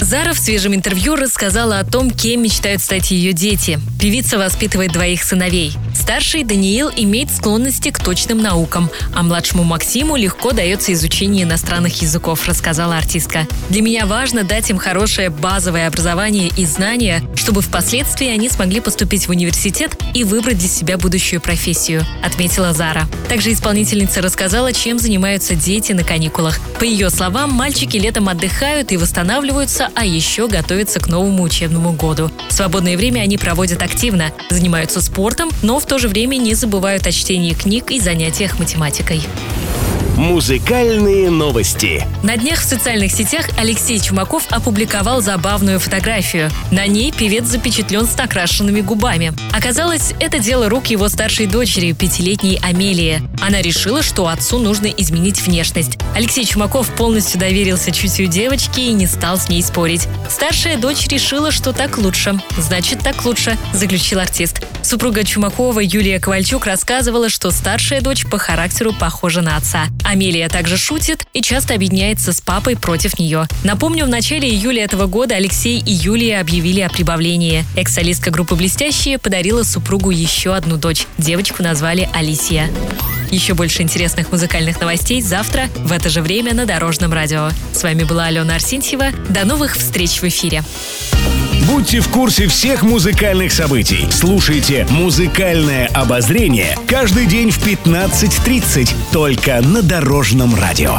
Зара в свежем интервью рассказала о том, кем мечтают стать ее дети. Певица воспитывает двоих сыновей. Старший Даниил имеет склонности к точным наукам, а младшему Максиму легко дается изучение иностранных языков, рассказала артистка. Для меня важно дать им хорошее базовое образование и знания, чтобы впоследствии они смогли поступить в университет и выбрать для себя будущую профессию, отметила Зара. Также исполнительница рассказала, чем занимаются дети на каникулах. По ее словам, мальчики летом отдыхают и восстанавливаются, а еще готовятся к новому учебному году. Свободное время они проводят активно, занимаются спортом, но в то же время не забывают о чтении книг и занятиях математикой. Музыкальные новости. На днях в социальных сетях Алексей Чумаков опубликовал забавную фотографию. На ней певец запечатлен с накрашенными губами. Оказалось, это дело рук его старшей дочери, пятилетней Амелии. Она решила, что отцу нужно изменить внешность. Алексей Чумаков полностью доверился чутью девочки и не стал с ней спорить. Старшая дочь решила, что так лучше. Значит, так лучше, заключил артист. Супруга Чумакова Юлия Ковальчук рассказывала, что старшая дочь по характеру похожа на отца. Амелия также шутит и часто объединяется с папой против нее. Напомню, в начале июля этого года Алексей и Юлия объявили о прибавлении. Экс-солистка группы «Блестящие» подарила супругу еще одну дочь. Девочку назвали Алисия. Еще больше интересных музыкальных новостей завтра в это же время на Дорожном радио. С вами была Алена Арсентьева. До новых встреч в эфире. Будьте в курсе всех музыкальных событий. Слушайте «Музыкальное обозрение» каждый день в 15.30 только на Дорожном радио.